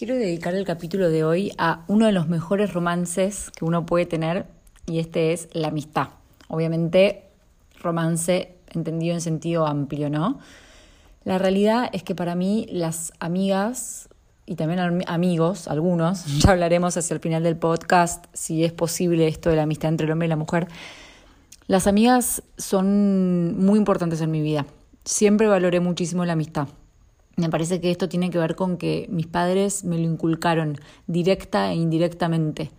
Quiero dedicar el capítulo de hoy a uno de los mejores romances que uno puede tener y este es la amistad. Obviamente, romance entendido en sentido amplio, ¿no? La realidad es que para mí las amigas y también amigos, algunos, ya hablaremos hacia el final del podcast si es posible esto de la amistad entre el hombre y la mujer, las amigas son muy importantes en mi vida. Siempre valoré muchísimo la amistad. Me parece que esto tiene que ver con que mis padres me lo inculcaron directa e indirectamente.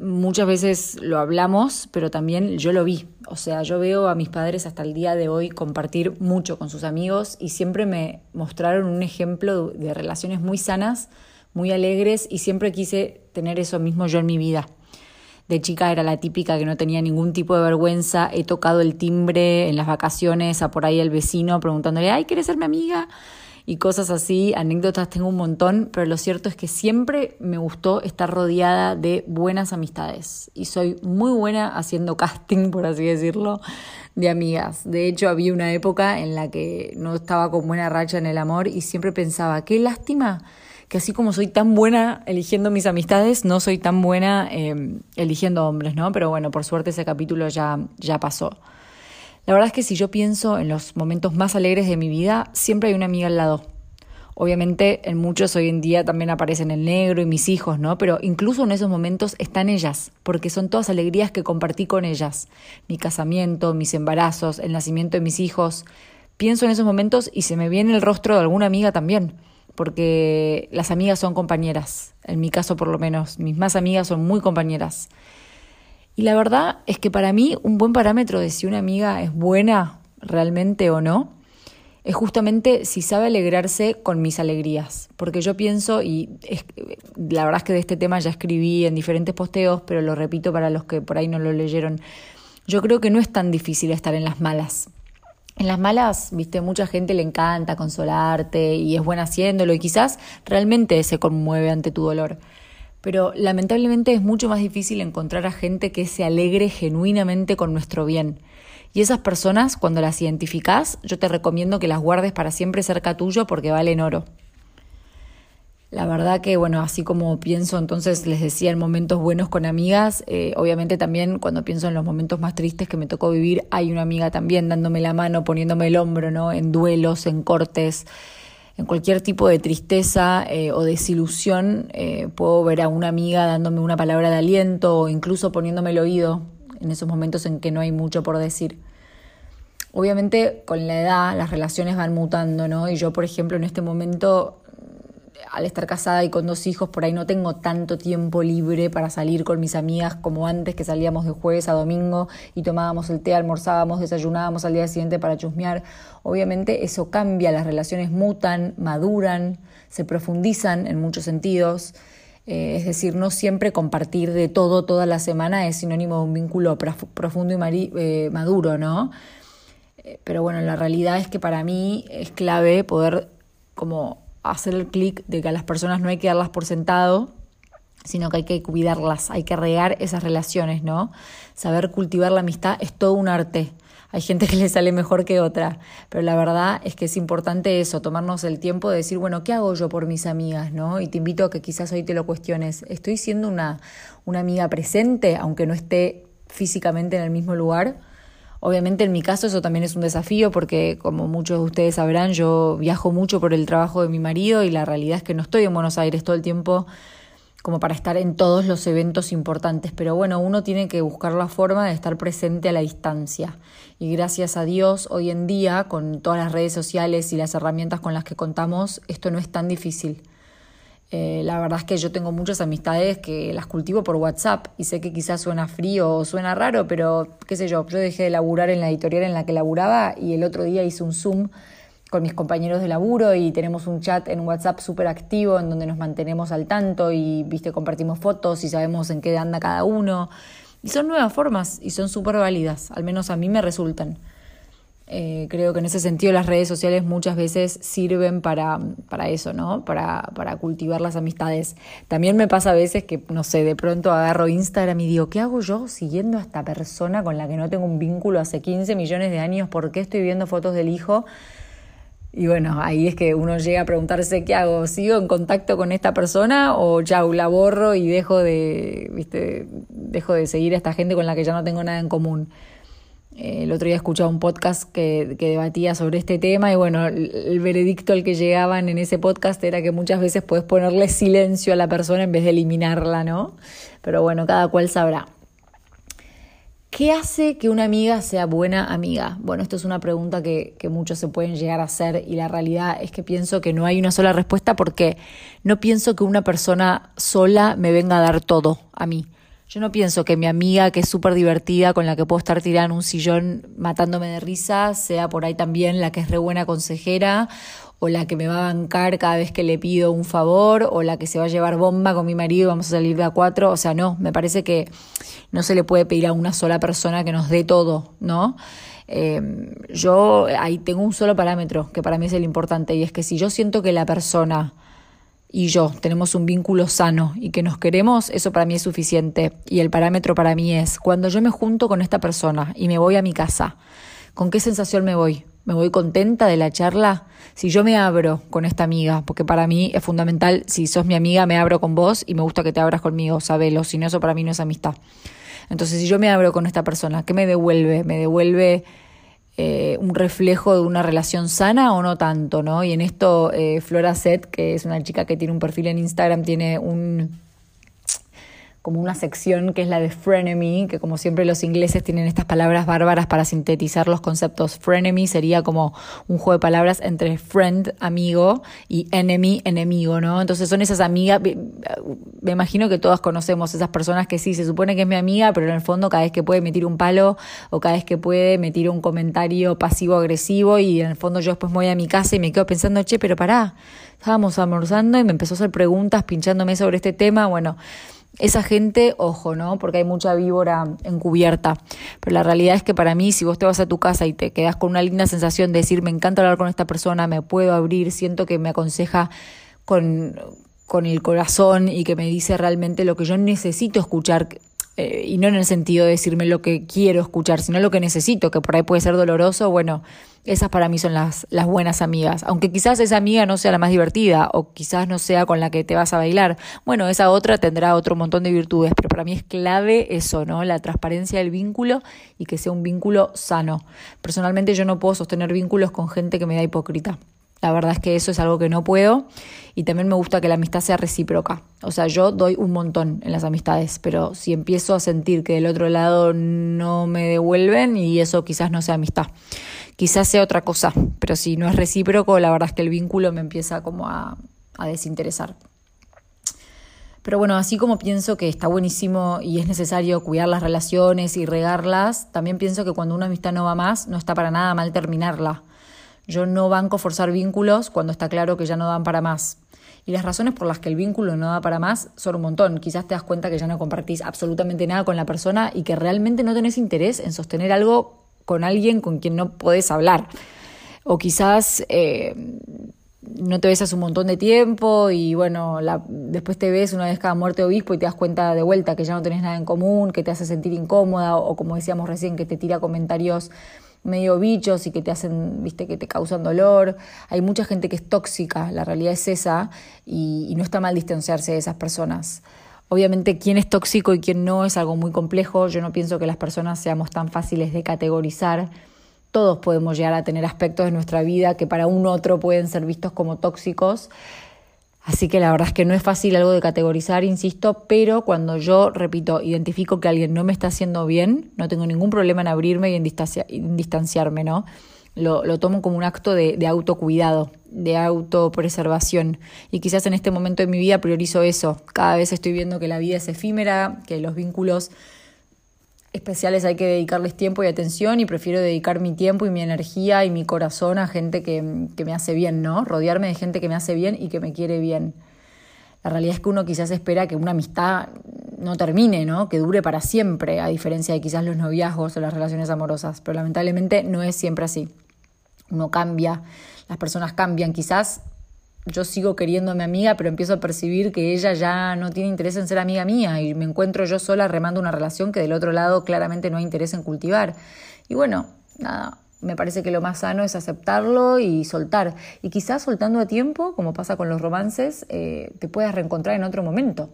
Muchas veces lo hablamos, pero también yo lo vi. O sea, yo veo a mis padres hasta el día de hoy compartir mucho con sus amigos y siempre me mostraron un ejemplo de relaciones muy sanas, muy alegres y siempre quise tener eso mismo yo en mi vida. De chica era la típica que no tenía ningún tipo de vergüenza. He tocado el timbre en las vacaciones a por ahí el vecino preguntándole, ay, ¿quieres ser mi amiga? Y cosas así, anécdotas tengo un montón, pero lo cierto es que siempre me gustó estar rodeada de buenas amistades y soy muy buena haciendo casting, por así decirlo, de amigas. De hecho, había una época en la que no estaba con buena racha en el amor y siempre pensaba, qué lástima que así como soy tan buena eligiendo mis amistades, no soy tan buena em, eligiendo hombres, ¿no? Pero bueno, por suerte ese capítulo ya, ya pasó. La verdad es que si yo pienso en los momentos más alegres de mi vida, siempre hay una amiga al lado. Obviamente en muchos hoy en día también aparecen el negro y mis hijos, ¿no? Pero incluso en esos momentos están ellas, porque son todas alegrías que compartí con ellas. Mi casamiento, mis embarazos, el nacimiento de mis hijos. Pienso en esos momentos y se me viene el rostro de alguna amiga también, porque las amigas son compañeras, en mi caso por lo menos, mis más amigas son muy compañeras. Y la verdad es que para mí un buen parámetro de si una amiga es buena realmente o no, es justamente si sabe alegrarse con mis alegrías. Porque yo pienso, y la verdad es que de este tema ya escribí en diferentes posteos, pero lo repito para los que por ahí no lo leyeron, yo creo que no es tan difícil estar en las malas. En las malas, viste, mucha gente le encanta consolarte y es buena haciéndolo y quizás realmente se conmueve ante tu dolor pero lamentablemente es mucho más difícil encontrar a gente que se alegre genuinamente con nuestro bien. Y esas personas, cuando las identificás, yo te recomiendo que las guardes para siempre cerca tuyo porque valen oro. La verdad que, bueno, así como pienso, entonces les decía en momentos buenos con amigas, eh, obviamente también cuando pienso en los momentos más tristes que me tocó vivir, hay una amiga también dándome la mano, poniéndome el hombro, ¿no? En duelos, en cortes, en cualquier tipo de tristeza eh, o desilusión, eh, puedo ver a una amiga dándome una palabra de aliento o incluso poniéndome el oído en esos momentos en que no hay mucho por decir. Obviamente con la edad las relaciones van mutando, ¿no? Y yo, por ejemplo, en este momento al estar casada y con dos hijos, por ahí no tengo tanto tiempo libre para salir con mis amigas como antes, que salíamos de jueves a domingo y tomábamos el té, almorzábamos, desayunábamos al día siguiente para chusmear. Obviamente eso cambia, las relaciones mutan, maduran, se profundizan en muchos sentidos. Eh, es decir, no siempre compartir de todo toda la semana es sinónimo de un vínculo profundo y eh, maduro, ¿no? Eh, pero bueno, la realidad es que para mí es clave poder como hacer el clic de que a las personas no hay que darlas por sentado, sino que hay que cuidarlas, hay que regar esas relaciones, ¿no? Saber cultivar la amistad es todo un arte. Hay gente que le sale mejor que otra, pero la verdad es que es importante eso, tomarnos el tiempo de decir, bueno, ¿qué hago yo por mis amigas, no? Y te invito a que quizás hoy te lo cuestiones. ¿Estoy siendo una, una amiga presente, aunque no esté físicamente en el mismo lugar? Obviamente en mi caso eso también es un desafío porque como muchos de ustedes sabrán yo viajo mucho por el trabajo de mi marido y la realidad es que no estoy en Buenos Aires todo el tiempo como para estar en todos los eventos importantes, pero bueno, uno tiene que buscar la forma de estar presente a la distancia. Y gracias a Dios, hoy en día, con todas las redes sociales y las herramientas con las que contamos, esto no es tan difícil. Eh, la verdad es que yo tengo muchas amistades que las cultivo por WhatsApp y sé que quizás suena frío o suena raro, pero qué sé yo, yo dejé de laburar en la editorial en la que laburaba y el otro día hice un Zoom con mis compañeros de laburo y tenemos un chat en WhatsApp súper activo en donde nos mantenemos al tanto y viste compartimos fotos y sabemos en qué anda cada uno. Y son nuevas formas y son súper válidas, al menos a mí me resultan. Eh, creo que en ese sentido las redes sociales muchas veces sirven para, para eso, ¿no? Para, para cultivar las amistades. También me pasa a veces que, no sé, de pronto agarro Instagram y digo, ¿qué hago yo siguiendo a esta persona con la que no tengo un vínculo hace 15 millones de años? ¿Por qué estoy viendo fotos del hijo? Y bueno, ahí es que uno llega a preguntarse qué hago, ¿sigo en contacto con esta persona o ya la borro y dejo de, ¿viste? dejo de seguir a esta gente con la que ya no tengo nada en común? Eh, el otro día escuchaba un podcast que, debatía sobre este tema y bueno, el, veredicto al que llegaban en ese podcast era que muchas veces puedes ponerle silencio a la persona en vez de eliminarla, ¿no? Pero bueno, cada cual sabrá. ¿Qué hace que una amiga sea buena amiga? Bueno, esto es una pregunta que, muchos se pueden llegar a hacer y la realidad es que pienso que no hay una sola respuesta porque no pienso que una persona sola me venga a dar todo a mí. Yo no pienso que mi amiga, que es súper divertida, con la que puedo estar tirada en un sillón matándome de risa, sea por ahí también la que es re buena consejera o la que me va a bancar cada vez que le pido un favor, o la que se va a llevar bomba con mi marido y vamos a salir de a cuatro. O sea, no, me parece que no se le puede pedir a una sola persona que nos dé todo, ¿no? Eh, yo ahí tengo un solo parámetro que para mí es el importante y es que si yo siento que la persona y yo tenemos un vínculo sano y que nos queremos, eso para mí es suficiente. Y el parámetro para mí es cuando yo me junto con esta persona y me voy a mi casa, ¿con qué sensación me voy? ¿Me voy contenta de la charla? Si yo me abro con esta amiga, porque para mí es fundamental, si sos mi amiga, me abro con vos y me gusta que te abras conmigo, sabelo, si no, eso para mí no es amistad. Entonces, si yo me abro con esta persona, ¿qué me devuelve? ¿Me devuelve eh, un reflejo de una relación sana o no tanto? ¿no? Y en esto, eh, Flora Set, que es una chica que tiene un perfil en Instagram, tiene un como una sección que es la de frenemy, que como siempre los ingleses tienen estas palabras bárbaras para sintetizar los conceptos. Frenemy sería como un juego de palabras entre friend, amigo, y enemy, enemigo, ¿no? Entonces son esas amigas, me imagino que todas conocemos esas personas que sí, se supone que es mi amiga, pero en el fondo cada vez que puede me tira un palo o cada vez que puede me tira un comentario pasivo-agresivo y en el fondo yo después me voy a mi casa y me quedo pensando, che, pero pará, estábamos almorzando y me empezó a hacer preguntas pinchándome sobre este tema, bueno esa gente, ojo, ¿no? Porque hay mucha víbora encubierta. Pero la realidad es que para mí, si vos te vas a tu casa y te quedas con una linda sensación de decir, me encanta hablar con esta persona, me puedo abrir, siento que me aconseja con, con el corazón y que me dice realmente lo que yo necesito escuchar, eh, y no en el sentido de decirme lo que quiero escuchar, sino lo que necesito, que por ahí puede ser doloroso, bueno, esas para mí son las, las buenas amigas. Aunque quizás esa amiga no sea la más divertida o quizás no sea con la que te vas a bailar, bueno, esa otra tendrá otro montón de virtudes, pero para mí es clave eso, ¿no? La transparencia del vínculo y que sea un vínculo sano. Personalmente yo no puedo sostener vínculos con gente que me da hipócrita. La verdad es que eso es algo que no puedo y también me gusta que la amistad sea recíproca. O sea, yo doy un montón en las amistades, pero si empiezo a sentir que del otro lado no me devuelven y eso quizás no sea amistad. Quizás sea otra cosa, pero si no es recíproco, la verdad es que el vínculo me empieza como a, a desinteresar. Pero bueno, así como pienso que está buenísimo y es necesario cuidar las relaciones y regarlas, también pienso que cuando una amistad no va más, no está para nada mal terminarla. Yo no banco forzar vínculos cuando está claro que ya no dan para más. Y las razones por las que el vínculo no da para más son un montón. Quizás te das cuenta que ya no compartís absolutamente nada con la persona y que realmente no tenés interés en sostener algo con alguien con quien no podés hablar. O quizás eh, no te ves hace un montón de tiempo y bueno, después te ves una vez cada muerte obispo y te das cuenta de vuelta que ya no tenés nada en común, que te hace sentir incómoda o como decíamos recién, que te tira comentarios medio bichos y que te hacen, viste, que te causan dolor. Hay mucha gente que es tóxica, la realidad es esa, y, no está mal distanciarse de esas personas. Obviamente quién es tóxico y quién no es algo muy complejo. Yo no pienso que las personas seamos tan fáciles de categorizar. Todos podemos llegar a tener aspectos de nuestra vida que para un otro pueden ser vistos como tóxicos. Así que la verdad es que no es fácil algo de categorizar, insisto, pero cuando yo, repito, identifico que alguien no me está haciendo bien, no tengo ningún problema en abrirme y en, distanciarme, ¿no? Lo, lo, tomo como un acto de, de autocuidado, de autopreservación. Y quizás en este momento de mi vida priorizo eso. Cada vez estoy viendo que la vida es efímera, que los vínculos especiales hay que dedicarles tiempo y atención y prefiero dedicar mi tiempo y mi energía y mi corazón a gente que, que, me hace bien, ¿no? Rodearme de gente que me hace bien y que me quiere bien. La realidad es que uno quizás espera que una amistad no termine, ¿no? Que dure para siempre, a diferencia de quizás los noviazgos o las relaciones amorosas, pero lamentablemente no es siempre así. Uno cambia, las personas cambian, quizás yo sigo queriendo a mi amiga, pero empiezo a percibir que ella ya no tiene interés en ser amiga mía y me encuentro yo sola remando una relación que del otro lado claramente no hay interés en cultivar. Y bueno, nada, me parece que lo más sano es aceptarlo y soltar. Y quizás soltando a tiempo, como pasa con los romances, eh, te puedas reencontrar en otro momento.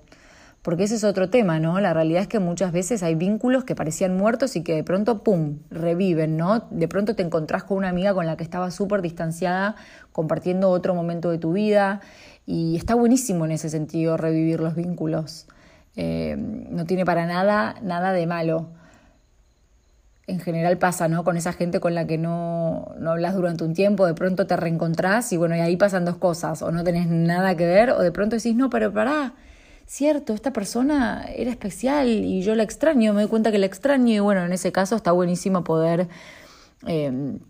Porque ese es otro tema, ¿no? La realidad es que muchas veces hay vínculos que parecían muertos y que de pronto, ¡pum!, reviven, ¿no? De pronto te encontrás con una amiga con la que estabas súper distanciada, compartiendo otro momento de tu vida. Y está buenísimo en ese sentido revivir los vínculos. Eh, no tiene para nada, nada de malo en general pasa, ¿no? Con esa gente con la que no, no hablas durante un tiempo, de pronto te reencontrás y bueno, y ahí pasan dos cosas, o no tenés nada que ver, o de pronto decís, no, pero pará, cierto, esta persona era especial y yo la extraño, me doy cuenta que la extraño y bueno, en ese caso está buenísimo poder, em,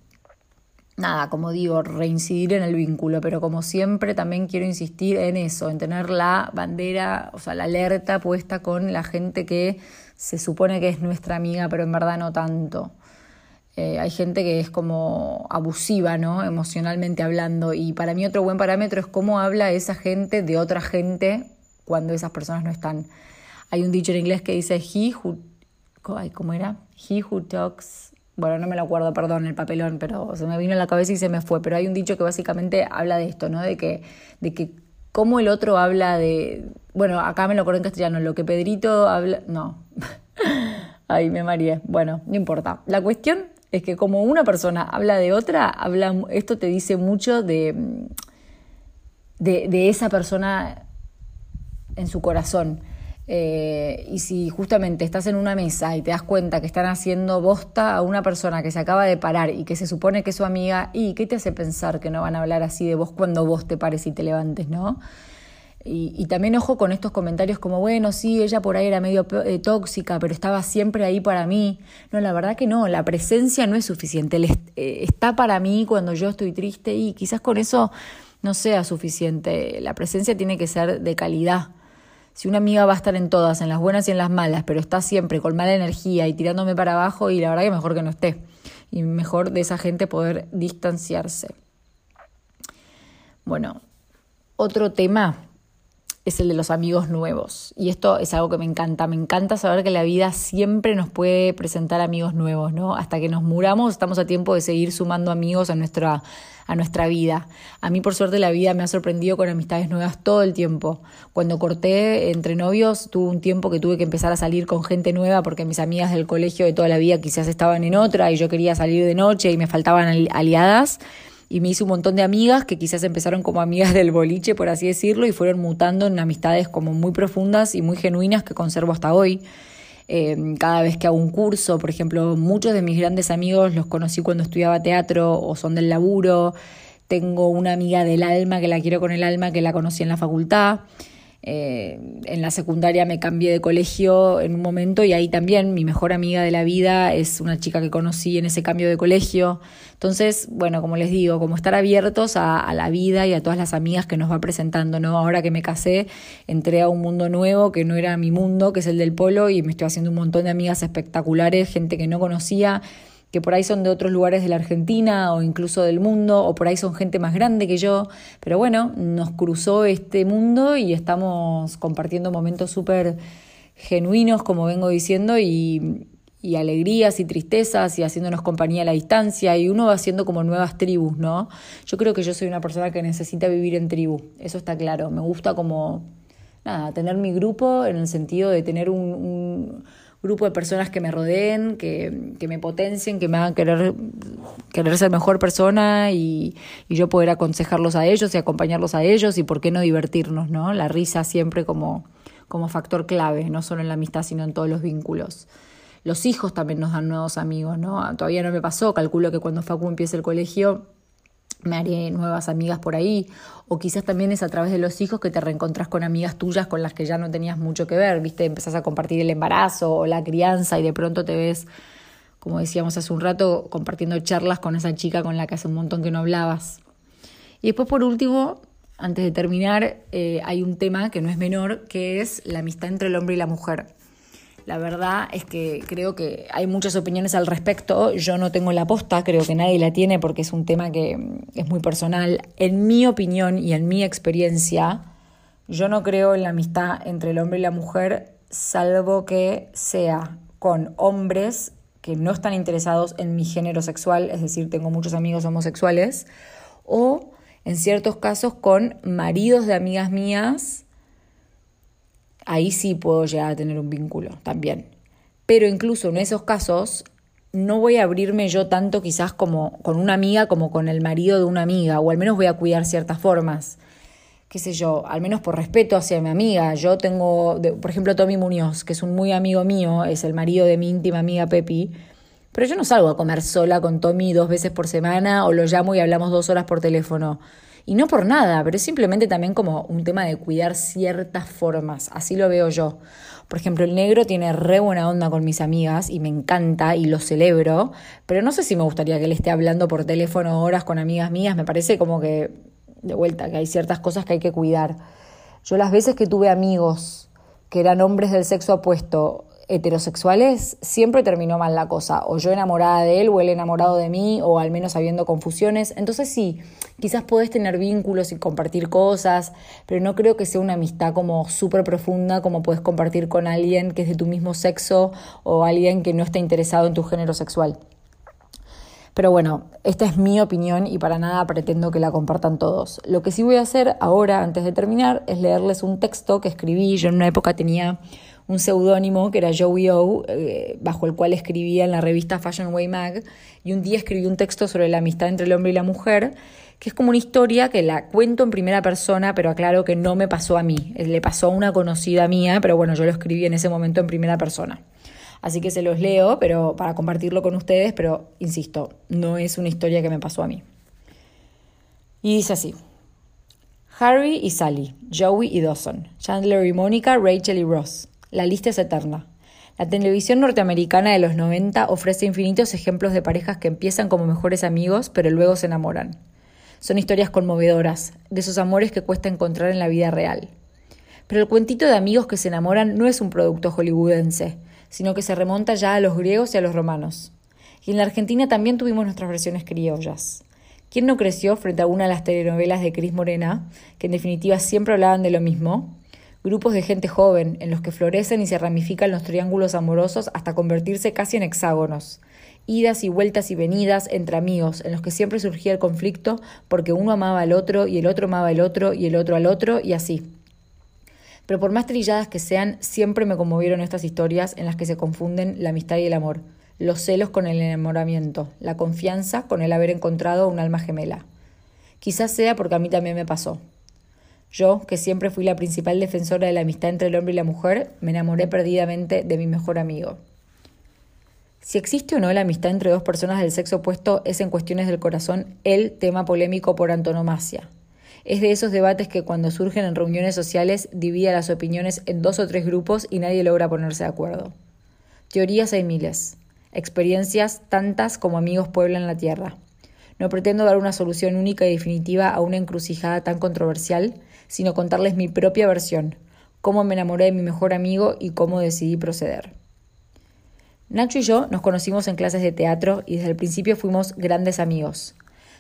nada, como digo, reincidir en el vínculo, pero como siempre también quiero insistir en eso, en tener la bandera, o sea, la alerta puesta con la gente que se supone que es nuestra amiga, pero en verdad no tanto. Eh, hay gente que es como abusiva, ¿no? Emocionalmente hablando. Y para mí otro buen parámetro es cómo habla esa gente de otra gente cuando esas personas no están. Hay un dicho en inglés que dice, he who... ¿Cómo era? He who talks... Bueno, no me lo acuerdo, perdón, el papelón, pero se me vino a la cabeza y se me fue. Pero hay un dicho que básicamente habla de esto, ¿no? De que, de que cómo el otro habla de... Bueno, acá me lo acuerdo en castellano, lo que Pedrito habla... No. Ay, me mareé. Bueno, no importa. La cuestión es que como una persona habla de otra, habla, esto te dice mucho de, de, de esa persona en su corazón. Eh, y si justamente estás en una mesa y te das cuenta que están haciendo bosta a una persona que se acaba de parar y que se supone que es su amiga, ¿y qué te hace pensar que no van a hablar así de vos cuando vos te pares y te levantes, no? Y, también ojo con estos comentarios como, bueno, sí, ella por ahí era medio eh, tóxica, pero estaba siempre ahí para mí. No, la verdad que no, la presencia no es suficiente. Eh, está para mí cuando yo estoy triste y quizás con eso no sea suficiente. La presencia tiene que ser de calidad. Si una amiga va a estar en todas, en las buenas y en las malas, pero está siempre con mala energía y tirándome para abajo, y la verdad que mejor que no esté. Y mejor de esa gente poder distanciarse. Bueno, otro tema es el de los amigos nuevos. Y esto es algo que me encanta. Me encanta saber que la vida siempre nos puede presentar amigos nuevos, ¿no? Hasta que nos muramos estamos a tiempo de seguir sumando amigos a nuestra, a nuestra vida. A mí, por suerte, la vida me ha sorprendido con amistades nuevas todo el tiempo. Cuando corté entre novios, tuve un tiempo que tuve que empezar a salir con gente nueva porque mis amigas del colegio de toda la vida quizás estaban en otra y yo quería salir de noche y me faltaban aliadas y me hice un montón de amigas que quizás empezaron como amigas del boliche, por así decirlo, y fueron mutando en amistades como muy profundas y muy genuinas que conservo hasta hoy. Eh, cada vez que hago un curso, por ejemplo, muchos de mis grandes amigos los conocí cuando estudiaba teatro o son del laburo. Tengo una amiga del alma que la quiero con el alma que la conocí en la facultad. Eh, en la secundaria me cambié de colegio en un momento y ahí también mi mejor amiga de la vida es una chica que conocí en ese cambio de colegio. Entonces, bueno, como les digo, como estar abiertos a, la vida y a todas las amigas que nos va presentando, ¿no? Ahora que me casé, entré a un mundo nuevo que no era mi mundo, que es el del polo, y me estoy haciendo un montón de amigas espectaculares, gente que no conocía que por ahí son de otros lugares de la Argentina o incluso del mundo, o por ahí son gente más grande que yo, pero bueno, nos cruzó este mundo y estamos compartiendo momentos súper genuinos, como vengo diciendo, y, y alegrías y tristezas y haciéndonos compañía a la distancia. Y uno va haciendo como nuevas tribus, ¿no? Yo creo que yo soy una persona que necesita vivir en tribu, eso está claro, me gusta como, nada, tener mi grupo en el sentido de tener un grupo de personas que me rodeen, que, que me potencien, que me hagan querer, querer ser mejor persona y, y, yo poder aconsejarlos a ellos y acompañarlos a ellos y por qué no divertirnos, ¿no? La risa siempre como, como factor clave, no solo en la amistad, sino en todos los vínculos. Los hijos también nos dan nuevos amigos, ¿no? Todavía no me pasó, calculo que cuando Facu empiece el colegio me haré nuevas amigas por ahí, o quizás también es a través de los hijos que te reencontrás con amigas tuyas con las que ya no tenías mucho que ver, viste, empezás a compartir el embarazo o la crianza y de pronto te ves, como decíamos hace un rato, compartiendo charlas con esa chica con la que hace un montón que no hablabas. Y después por último, antes de terminar, eh, hay un tema que no es menor, que es la amistad entre el hombre y la mujer. La verdad es que creo que hay muchas opiniones al respecto. Yo no tengo la posta, creo que nadie la tiene porque es un tema que es muy personal. En mi opinión y en mi experiencia, yo no creo en la amistad entre el hombre y la mujer, salvo que sea con hombres que no están interesados en mi género sexual, es decir, tengo muchos amigos homosexuales, o en ciertos casos con maridos de amigas mías, ahí sí puedo llegar a tener un vínculo también. Pero incluso en esos casos no voy a abrirme yo tanto quizás como con una amiga como con el marido de una amiga, o al menos voy a cuidar ciertas formas. Qué sé yo, al menos por respeto hacia mi amiga. Yo tengo, por ejemplo, Tommy Muñoz, que es un muy amigo mío, es el marido de mi íntima amiga Pepi. Pero yo no salgo a comer sola con Tommy dos veces por semana o lo llamo y hablamos dos horas por teléfono. Y no por nada, pero es simplemente también como un tema de cuidar ciertas formas. Así lo veo yo. Por ejemplo, el negro tiene re buena onda con mis amigas y me encanta y lo celebro, pero no sé si me gustaría que él esté hablando por teléfono horas con amigas mías, me parece como que, de vuelta, que hay ciertas cosas que hay que cuidar. Yo las veces que tuve amigos que eran hombres del sexo opuesto heterosexuales, siempre terminó mal la cosa. O yo enamorada de él, o él enamorado de mí, o al menos habiendo confusiones. Entonces sí, quizás podés tener vínculos y compartir cosas, pero no creo que sea una amistad como súper profunda como puedes compartir con alguien que es de tu mismo sexo o alguien que no está interesado en tu género sexual. Pero bueno, esta es mi opinión y para nada pretendo que la compartan todos. Lo que sí voy a hacer ahora, antes de terminar, es leerles un texto que escribí. Yo en una época tenía un seudónimo que era Joey O, eh, bajo el cual escribía en la revista Fashion Way Mag, y un día escribí un texto sobre la amistad entre el hombre y la mujer, que es como una historia que la cuento en primera persona, pero aclaro que no me pasó a mí, eh, le pasó a una conocida mía, pero bueno, yo lo escribí en ese momento en primera persona. Así que se los leo, pero para compartirlo con ustedes, pero insisto, no es una historia que me pasó a mí. Y dice así. Harry y Sally, Joey y Dawson, Chandler y Mónica, Rachel y Ross. La lista es eterna. La televisión norteamericana de los 90 ofrece infinitos ejemplos de parejas que empiezan como mejores amigos, pero luego se enamoran. Son historias conmovedoras, de esos amores que cuesta encontrar en la vida real. Pero el cuentito de amigos que se enamoran no es un producto hollywoodense, sino que se remonta ya a los griegos y a los romanos. Y en la Argentina también tuvimos nuestras versiones criollas. ¿Quién no creció frente a una de las telenovelas de Cris Morena, que en definitiva siempre hablaban de lo mismo? Grupos de gente joven en los que florecen y se ramifican los triángulos amorosos hasta convertirse casi en hexágonos, idas y vueltas y venidas entre amigos en los que siempre surgía el conflicto porque uno amaba al otro y el otro amaba al otro y el otro al otro y así. Pero por más trilladas que sean, siempre me conmovieron estas historias en las que se confunden la amistad y el amor, los celos con el enamoramiento, la confianza con el haber encontrado un alma gemela. Quizás sea porque a mí también me pasó. Yo, que siempre fui la principal defensora de la amistad entre el hombre y la mujer, me enamoré perdidamente de mi mejor amigo. Si existe o no la amistad entre dos personas del sexo opuesto es en cuestiones del corazón el tema polémico por antonomasia. Es de esos debates que cuando surgen en reuniones sociales divide las opiniones en dos o tres grupos y nadie logra ponerse de acuerdo. Teorías hay miles, experiencias tantas como amigos pueblan la tierra. No pretendo dar una solución única y definitiva a una encrucijada tan controversial, sino contarles mi propia versión, cómo me enamoré de mi mejor amigo y cómo decidí proceder. Nacho y yo nos conocimos en clases de teatro y desde el principio fuimos grandes amigos.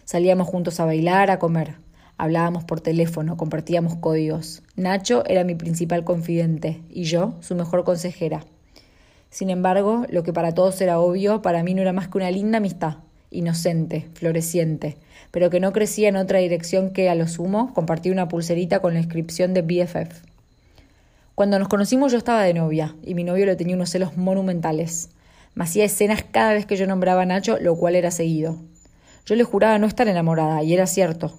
Salíamos juntos a bailar, a comer. Hablábamos por teléfono, compartíamos códigos. Nacho era mi principal confidente y yo su mejor consejera. Sin embargo, lo que para todos era obvio, para mí no era más que una linda amistad, inocente, floreciente, pero que no crecía en otra dirección que, a lo sumo, compartir una pulserita con la inscripción de BFF. Cuando nos conocimos yo estaba de novia, y mi novio le tenía unos celos monumentales. Me hacía escenas cada vez que yo nombraba a Nacho, lo cual era seguido. Yo le juraba no estar enamorada, y era cierto.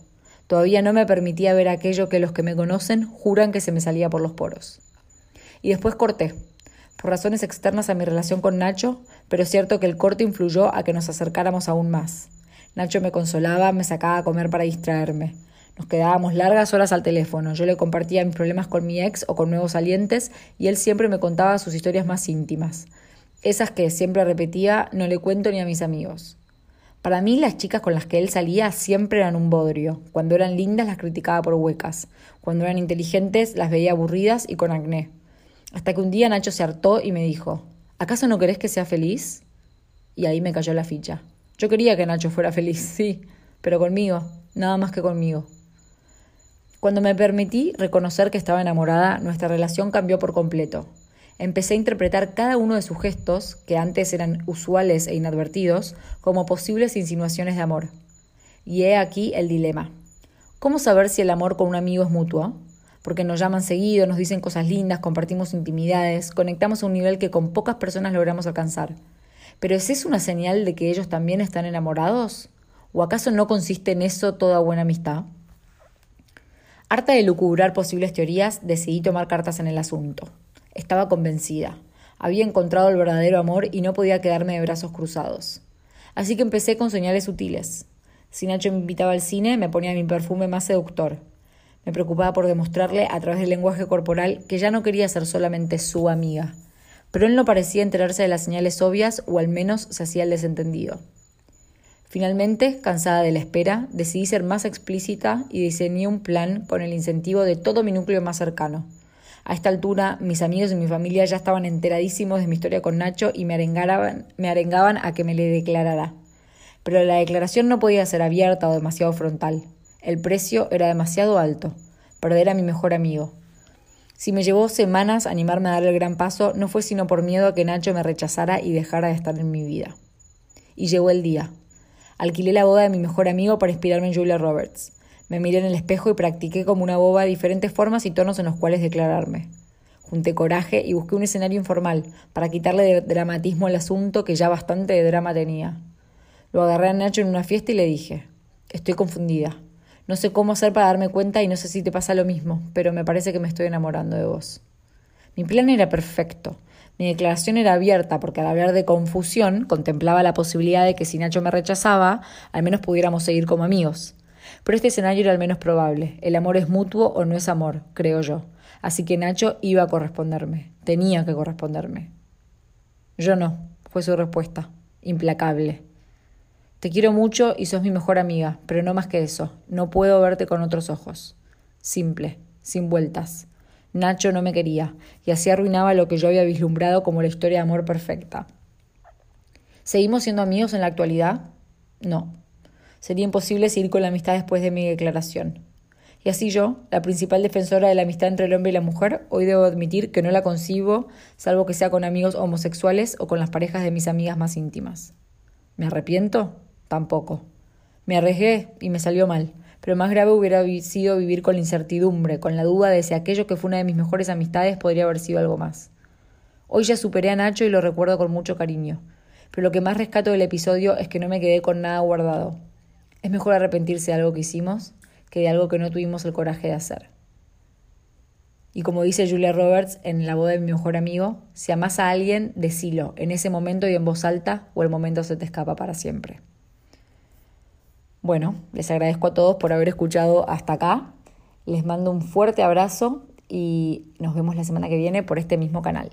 Todavía no me permitía ver aquello que los que me conocen juran que se me salía por los poros. Y después corté, por razones externas a mi relación con Nacho, pero es cierto que el corte influyó a que nos acercáramos aún más. Nacho me consolaba, me sacaba a comer para distraerme. Nos quedábamos largas horas al teléfono. Yo le compartía mis problemas con mi ex o con nuevos salientes y él siempre me contaba sus historias más íntimas. Esas que siempre repetía, no le cuento ni a mis amigos. Para mí las chicas con las que él salía siempre eran un bodrio. Cuando eran lindas las criticaba por huecas. Cuando eran inteligentes las veía aburridas y con acné. Hasta que un día Nacho se hartó y me dijo, ¿acaso no querés que sea feliz? Y ahí me cayó la ficha. Yo quería que Nacho fuera feliz, sí, pero conmigo, nada más que conmigo. Cuando me permití reconocer que estaba enamorada, nuestra relación cambió por completo. Empecé a interpretar cada uno de sus gestos, que antes eran usuales e inadvertidos, como posibles insinuaciones de amor. Y he aquí el dilema. ¿Cómo saber si el amor con un amigo es mutuo? Porque nos llaman seguido, nos dicen cosas lindas, compartimos intimidades, conectamos a un nivel que con pocas personas logramos alcanzar. Pero ¿es eso una señal de que ellos también están enamorados? ¿O acaso no consiste en eso toda buena amistad? Harta de lucubrar posibles teorías, decidí tomar cartas en el asunto. Estaba convencida. Había encontrado el verdadero amor y no podía quedarme de brazos cruzados. Así que empecé con señales sutiles. Si Nacho me invitaba al cine, me ponía mi perfume más seductor. Me preocupaba por demostrarle a través del lenguaje corporal que ya no quería ser solamente su amiga. Pero él no parecía enterarse de las señales obvias o al menos se hacía el desentendido. Finalmente, cansada de la espera, decidí ser más explícita y diseñé un plan con el incentivo de todo mi núcleo más cercano. A esta altura, mis amigos y mi familia ya estaban enteradísimos de mi historia con Nacho y me arengaban, me a que me le declarara. Pero la declaración no podía ser abierta o demasiado frontal. El precio era demasiado alto. Perder a mi mejor amigo. Si me llevó semanas animarme a dar el gran paso, no fue sino por miedo a que Nacho me rechazara y dejara de estar en mi vida. Y llegó el día. Alquilé la boda de mi mejor amigo para inspirarme en Julia Roberts. Me miré en el espejo y practiqué como una boba diferentes formas y tonos en los cuales declararme. Junté coraje y busqué un escenario informal para quitarle dramatismo al asunto que ya bastante de drama tenía. Lo agarré a Nacho en una fiesta y le dije, estoy confundida. No sé cómo hacer para darme cuenta y no sé si te pasa lo mismo, pero me parece que me estoy enamorando de vos. Mi plan era perfecto. Mi declaración era abierta porque al hablar de confusión contemplaba la posibilidad de que si Nacho me rechazaba, al menos pudiéramos seguir como amigos. Pero este escenario era el menos probable. El amor es mutuo o no es amor, creo yo. Así que Nacho iba a corresponderme. Tenía que corresponderme. Yo no, fue su respuesta, implacable. Te quiero mucho y sos mi mejor amiga, pero no más que eso. No puedo verte con otros ojos. Simple, sin vueltas. Nacho no me quería, y así arruinaba lo que yo había vislumbrado como la historia de amor perfecta. ¿Seguimos siendo amigos en la actualidad? No. Sería imposible seguir con la amistad después de mi declaración. Y así yo, la principal defensora de la amistad entre el hombre y la mujer, hoy debo admitir que no la concibo, salvo que sea con amigos homosexuales o con las parejas de mis amigas más íntimas. ¿Me arrepiento? Tampoco. Me arriesgué y me salió mal, pero más grave hubiera sido vivir con la incertidumbre, con la duda de si aquello que fue una de mis mejores amistades podría haber sido algo más. Hoy ya superé a Nacho y lo recuerdo con mucho cariño, pero lo que más rescato del episodio es que no me quedé con nada guardado. Es mejor arrepentirse de algo que hicimos que de algo que no tuvimos el coraje de hacer. Y como dice Julia Roberts en La boda de mi mejor amigo, si amas a alguien, decilo, en ese momento y en voz alta, o el momento se te escapa para siempre. Bueno, les agradezco a todos por haber escuchado hasta acá. Les mando un fuerte abrazo y nos vemos la semana que viene por este mismo canal.